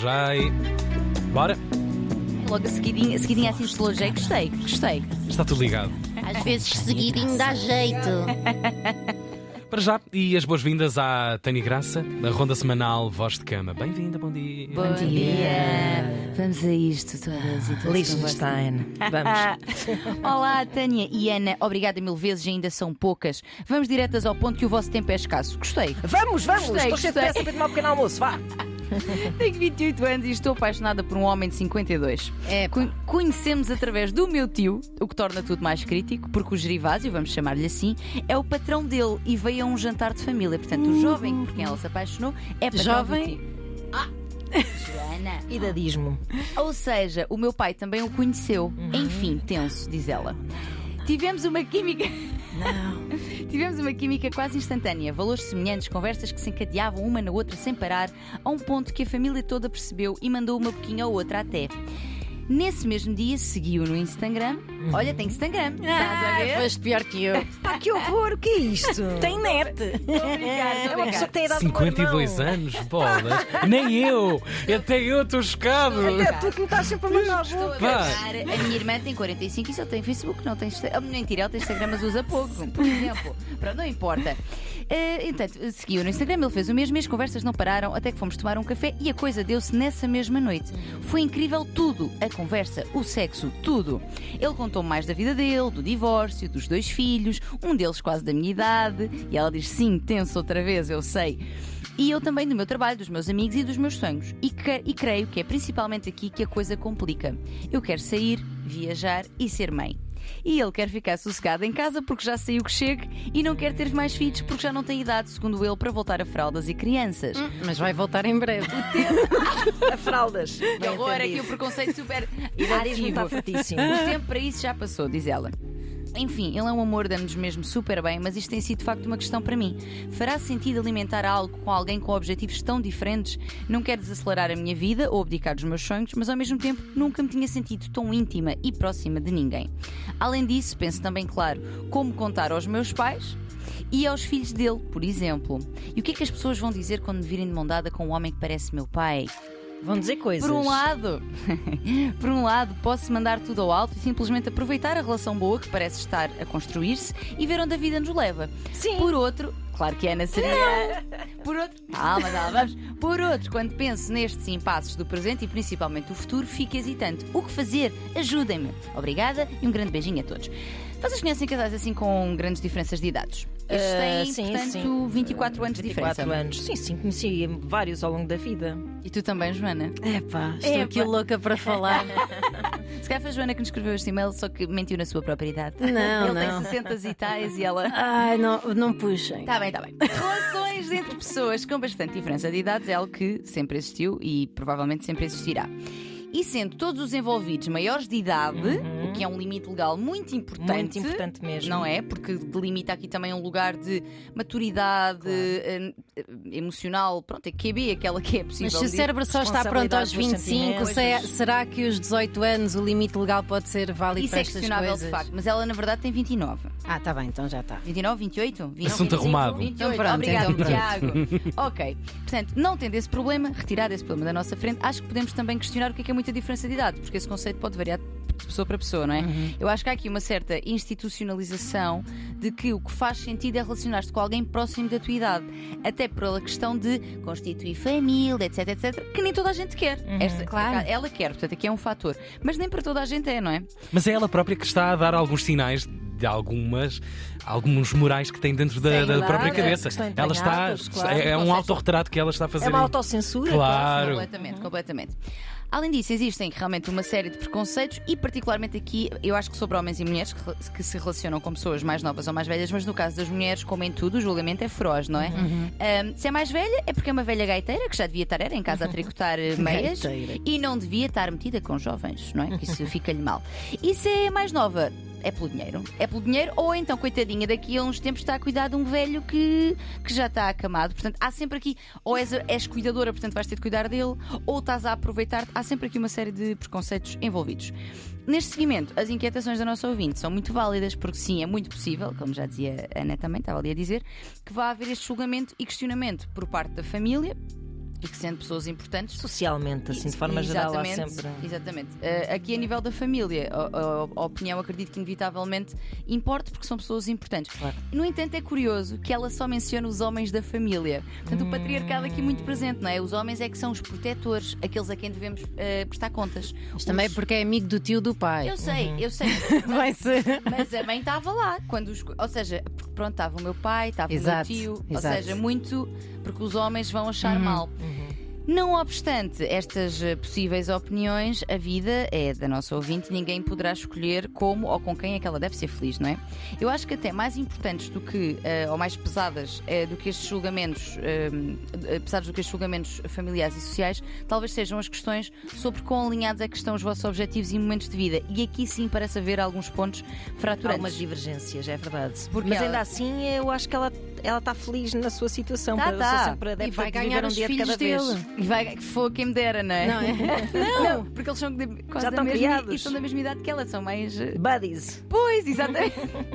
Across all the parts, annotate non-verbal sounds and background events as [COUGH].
já e. Bora? Logo a seguidinha, a seguidinha assim de gostei, gostei. Está tudo ligado. Às vezes seguidinho dá jeito. [LAUGHS] Para já, e as boas-vindas à Tânia Graça, na ronda semanal Voz de Cama. Bem-vinda, bom dia. Bom, dia. Vamos a isto todas e todos. Liechtenstein. Vamos. [LAUGHS] Olá, Tânia e Ana. Obrigada mil vezes, ainda são poucas. Vamos diretas ao ponto que o vosso tempo é escasso. Gostei. Vamos, vamos. Gostei, Estou cheio de pressa para tomar um pequeno almoço. Vá. [LAUGHS] [LAUGHS] Tenho 28 anos e estou apaixonada por um homem de 52. É, Con- Conhecemos através do meu tio, o que torna tudo mais crítico, porque o Gervásio, vamos chamar-lhe assim, é o patrão dele e veio a um jantar de família. Portanto, o jovem por quem ela se apaixonou é patrão Jovem? do tio. Ah! Joana. [LAUGHS] Idadismo. Ou seja, o meu pai também o conheceu. Enfim, tenso, diz ela. Tivemos uma química. Não. Tivemos uma química quase instantânea, valores semelhantes, conversas que se encadeavam uma na outra sem parar, a um ponto que a família toda percebeu e mandou uma boquinha ou outra até. Nesse mesmo dia, seguiu no Instagram. Olha, tem Instagram. Estás a ver? Foste pior que eu. Pá, [LAUGHS] que horror. O que é isto? [LAUGHS] Tem net. É uma pessoa que tem a idade do meu 52 irmão. anos, bolas. Nem eu. Até eu estou chocado. É tu que me estás sempre a mandar a Estou a boca. Brincar. A minha irmã tem 45 e só tem Facebook, não tem Instagram. Mentira, ela tem Instagram, mas usa pouco, por exemplo. Pronto, não importa. Eh, Entanto, seguiu no Instagram, ele fez o mesmo e as conversas não pararam até que fomos tomar um café e a coisa deu-se nessa mesma noite. Foi incrível tudo: a conversa, o sexo, tudo. Ele contou mais da vida dele, do divórcio, dos dois filhos, um deles quase da minha idade, e ela diz: sim, tenso outra vez, eu sei. E eu também do meu trabalho, dos meus amigos e dos meus sonhos. E, e creio que é principalmente aqui que a coisa complica. Eu quero sair, viajar e ser mãe. E ele quer ficar sossegado em casa porque já saiu que chegue e não quer ter mais filhos porque já não tem idade, segundo ele, para voltar a fraldas e crianças. Mas vai voltar em breve. [LAUGHS] A fraldas. Que horror, aqui o preconceito super Idadismo está ativo. fortíssimo. O tempo para isso já passou, diz ela. Enfim, ele é um amor, damos mesmo super bem, mas isto tem sido de facto uma questão para mim. Fará sentido alimentar algo com alguém com objetivos tão diferentes? Não quero desacelerar a minha vida ou abdicar dos meus sonhos, mas ao mesmo tempo nunca me tinha sentido tão íntima e próxima de ninguém. Além disso, penso também, claro, como contar aos meus pais e aos filhos dele, por exemplo. E o que é que as pessoas vão dizer quando me virem de mão dada com um homem que parece meu pai? Vão dizer coisas. [LAUGHS] Por um lado, por um lado, posso mandar tudo ao alto e simplesmente aproveitar a relação boa que parece estar a construir-se e ver onde a vida nos leva. Sim. Por outro, claro que Ana seria. [LAUGHS] Por outro, calma, calma, vamos. Por outro, quando penso nestes impasses do presente e principalmente do futuro, fico hesitante. O que fazer? Ajudem-me. Obrigada e um grande beijinho a todos. Vocês conhecem casais assim com grandes diferenças de idades? Estes Ah, têm, sim, portanto, sim. 24 anos de 24 diferença. anos. Sim, sim, conheci vários ao longo da vida. E tu também, Joana? Epá, estou Epá. aqui louca para falar. [LAUGHS] Calhar foi a Joana que nos escreveu este e-mail, só que mentiu na sua própria idade. Não, Ele não. tem 60 e tais e ela. Ai, não, não puxem. Tá bem, tá bem. Relações entre pessoas com bastante diferença de idades é algo que sempre existiu e provavelmente sempre existirá. E sendo todos os envolvidos maiores de idade, o que é um limite legal muito importante. Muito importante mesmo. Não é? Porque delimita aqui também um lugar de maturidade eh, eh, emocional, pronto, é QB, aquela que é possível. Mas se o cérebro só está pronto aos responsabilidade pelos 25, se é- será que os 18 anos o limite legal pode ser válido Isso para é estas questionável coisas? de facto, mas ela na verdade tem 29. Ah, tá bem, então já está. 29, 28? 29, Assunto 25, arrumado. 28. Então pronto, Obrigado, então pronto. Tiago. [LAUGHS] ok. Portanto, não tendo esse problema, retirado esse problema da nossa frente, acho que podemos também questionar o que é, que é muita diferença de idade, porque esse conceito pode variar de pessoa para pessoa, não é? Eu acho que há aqui uma certa institucionalização de que o que faz sentido é relacionar-te com alguém próximo da tua idade, até pela questão de constituir família, etc, etc, que nem toda a gente quer. Esta, claro. Ela quer, portanto, aqui é um fator. Mas nem para toda a gente é, não é? Mas é ela própria que está a dar alguns sinais de algumas, alguns morais que tem dentro da, da própria cabeça. Ela está. claro. É, é um autorretrato que ela está a fazer. É uma autocensura. Claro. Completamente, completamente. Além disso, existem realmente uma série de preconceitos e, particularmente aqui, eu acho que sobre homens e mulheres que, se relacionam com pessoas mais novas ou mais velhas, mas no caso das mulheres, como em tudo, o julgamento é feroz, não é? Ahm, se é mais velha, é porque é uma velha gaiteira que já devia estar era em casa a tricotar eh, [LAUGHS] meias Gaiteira. e não devia estar metida com jovens, não é? Que isso fica-lhe mal. E se é mais nova, é pelo dinheiro. É pelo dinheiro, ou então, coitadinha, daqui a uns tempos está a cuidar de um velho que, que já está acamado. Portanto, há sempre aqui, ou és, és cuidadora, portanto vais ter de cuidar dele, ou estás a aproveitar. Há sempre aqui uma série de preconceitos envolvidos. Neste seguimento, as inquietações da nossa ouvinte são muito válidas, porque sim, é muito possível, como já dizia a Ana também, estava ali a dizer, que vá haver este julgamento e questionamento por parte da família e que sendo pessoas importantes. Socialmente, assim, de forma geral, há sempre. Exatamente. Uh, aqui a nível da família, a, a- a opinião acredito que inevitavelmente importa porque são pessoas importantes. Claro. No entanto, é curioso que ela só menciona os homens da família. Portanto, o patriarcado aqui muito presente, não é? Os homens é que são os protetores, aqueles a quem devemos uh, prestar contas. Mas também Os- porque é amigo do tio do pai. Eu sei, eu sei. [LAUGHS] Vai ser. Mas a mãe estava lá. Quando os... Ou seja, porque pronto, estava o meu pai, estava o meu tio. exato. Ou seja, muito porque os homens vão achar mal. Não obstante estas eh, possíveis opiniões, a vida é da nossa ouvinte e ninguém poderá escolher como ou com quem é que ela deve ser feliz, não é? Eu acho que até mais importantes do que, eh, ou mais pesadas eh, do que estes julgamentos, eh, eh, pesados do que estes julgamentos familiares e sociais, talvez sejam as questões sobre quão alinhados é que estão os vossos objetivos e momentos de vida. E aqui sim parece haver alguns pontos fraturantes. algumas divergências, é verdade. Porque Mas ela- ainda assim, eu acho que ela ela está feliz na sua situação. Tá, tá. E vai ganhar um os dia de filhos cada vez. dele. E vai, que for quem me dera, não é? Não é? [LAUGHS] Não, porque eles são de, quase Já da estão mesma, criados. e são da mesma idade que ela, são mais. eh, Buddies. Pois, exatamente.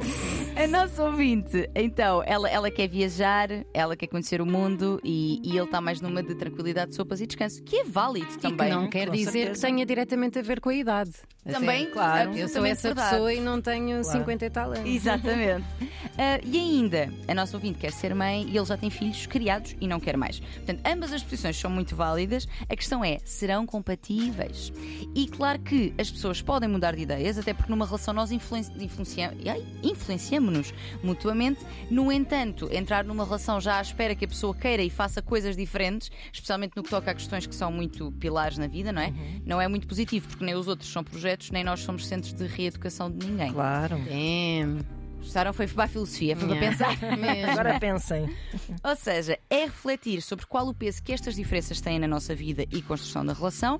[LAUGHS] a nossa ouvinte, então, ela, ela quer viajar, ela quer conhecer o mundo e, e ele está mais numa de tranquilidade, sopas e descanso, que é válido E também. que não quer com dizer certeza. que tenha diretamente a ver com a idade. Também, claro, Eu sou essa verdade. pessoa e não tenho 50 e tal anos. Exatamente. [LAUGHS] Ah, e ainda, a nossa ouvinte quer ser mãe e ele já tem filhos criados e não quer mais. Portanto, ambas as posições são muito válidas. A questão é, serão compatíveis? E claro que as pessoas podem mudar de ideias, até porque numa relação nós influenci influenciamos-nos mutuamente. No entanto, entrar numa relação já à espera que a pessoa queira e faça coisas diferentes, especialmente no que toca a questões que são muito pilares na vida, não é? Não é muito positivo, porque nem os outros são projetos, nem nós somos centros de reeducação de ninguém. Claro. Damn. Gostaram? Foi para a filosofia, foi para pensar. [LAUGHS] Mesmo. Agora pensem. [LAUGHS] Ou seja, é refletir sobre qual o peso que estas diferenças têm na nossa vida e construção da relação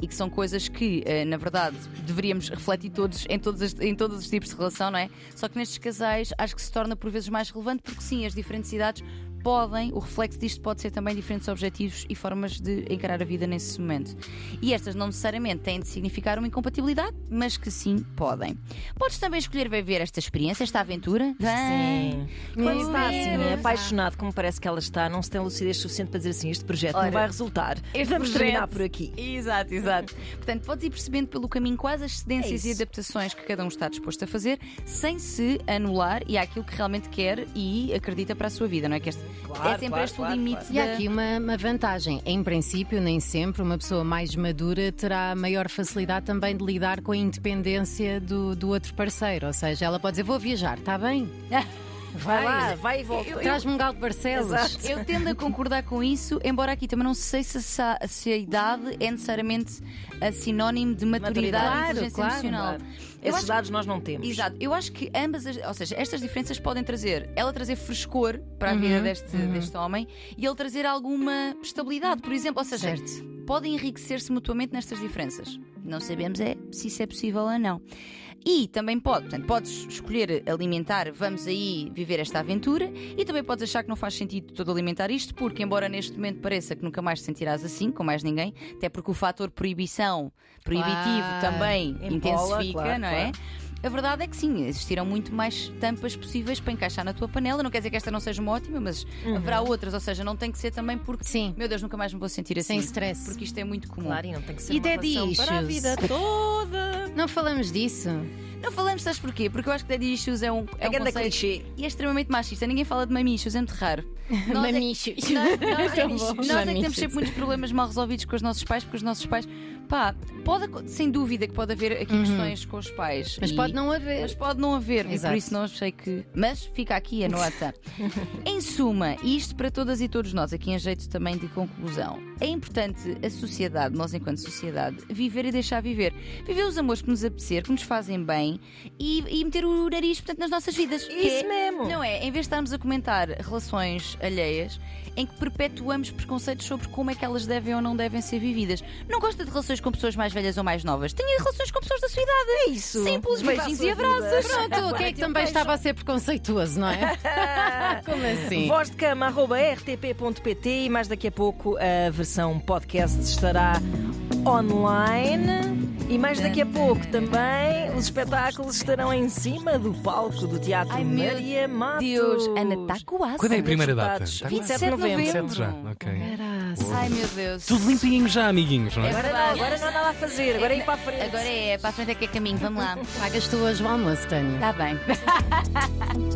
e que são coisas que, eh, na verdade, deveríamos refletir todos em todos, os, em todos os tipos de relação, não é? Só que nestes casais acho que se torna por vezes mais relevante porque sim, as diferentes idades podem, o reflexo disto pode ser também diferentes objetivos e formas de encarar a vida nesse momento. E estas não necessariamente têm de significar uma incompatibilidade, mas que sim podem. Podes também escolher viver esta experiência, esta aventura? Vem! Sim. Quando está assim, apaixonado, como parece que ela está, não se tem lucidez suficiente para dizer assim: este projeto Ora, não vai resultar. Vamos projeto- terminar por aqui. Exato, exato. [LAUGHS] Portanto, podes ir percebendo pelo caminho quais as cedências É e adaptações que cada um está disposto a fazer, sem se anular e àquilo que realmente quer e acredita para a sua vida, não é? Que este Claro, é sempre claro, este o claro, limite claro. E há aqui uma, uma vantagem. Em princípio, nem sempre uma pessoa mais madura terá maior facilidade também de lidar com a independência do, do outro parceiro. Ou seja, ela pode dizer: Vou viajar, está bem? [LAUGHS] Vai lá, vai e volta. Traz-me um galo de Barcelos. Exato. Eu tendo a concordar com isso, embora aqui também não sei se, a- se a idade é necessariamente a sinónimo de maturidade, Maturidade. e inteligência Claro, emocional. Claro. Esses dados nós não temos. Exato, eu acho que ambas, as, ou seja, estas diferenças podem trazer, ela trazer frescor para a vida deste, deste homem e ele trazer alguma estabilidade, por exemplo, ou seja, Certo. podem enriquecer-se mutuamente nestas diferenças. Não sabemos é se isso é possível ou não. E também pode, portanto, podes escolher alimentar, vamos aí viver esta aventura, e também podes achar que não faz sentido todo alimentar isto, porque, embora neste momento pareça que nunca mais te sentirás assim, com mais ninguém, até porque o fator proibição, proibitivo Claro. também Empola, intensifica, claro, não é? Claro. A verdade é que sim, existirão muito mais tampas possíveis para encaixar na tua panela. Não quer dizer que esta não seja uma ótima, mas haverá outras, ou seja, não tem que ser também porque, Sim. meu Deus, nunca mais me vou sentir assim. Sem stress. Porque isto é muito comum. Claro, e não tem que ser E uma relação para a issues? vida toda. [LAUGHS] Não falamos disso. Não falamos, sabes porquê? Porque eu acho que Daddy Issues é um, é É um conceito clichê. e é extremamente machista. Ninguém fala de mamichos, é muito raro. É- Mamichos. [LAUGHS] Nós, é, [LAUGHS] bom. nós é que temos sempre muitos problemas mal resolvidos com os nossos pais, porque os nossos pais, pá, pode, sem dúvida que pode haver aqui questões com os pais. Uhum. Mas E- pode não haver. Mas pode não haver, e por Exato. isso não achei que. Mas fica aqui a nota. [LAUGHS] em suma, e isto para todas e todos nós, aqui em jeito também de conclusão, é importante a sociedade, nós enquanto sociedade, viver e deixar viver. Viver os amores que nos apetecer, que nos fazem bem e, e meter o nariz, portanto, nas nossas vidas. Isso é- mesmo. Não é? Em vez de estarmos a comentar relações alheias, em que perpetuamos preconceitos sobre como é que elas devem ou não devem ser vividas. Não gosta de relações com pessoas mais velhas ou mais novas? Tenha relações com pessoas da sua idade. É isso. Simples, beijinhos e abraços. vida. Pronto, quem é que também estava a ser preconceituoso, não é? [LAUGHS] Como assim? Voz de cama, arroba rtp.pt e mais daqui a pouco a versão podcast estará online. E mais daqui a pouco também os espetáculos estarão em cima do palco do Teatro Ai, meu Maria Matos. Deus, Ana está quase. Quando é a primeira data? Resultados, Tá 27 de27 de novembro. novembro. Sete já, ok. Faço. Ai meu Deus. Tudo limpinho já, amiguinhos, não é? Agora não, agora não há nada a fazer, agora é ir para a frente. Agora é, para a frente é que é caminho, vamos lá. [LAUGHS] Pagas tu hoje o almoço, Tânia. Está bem. [LAUGHS]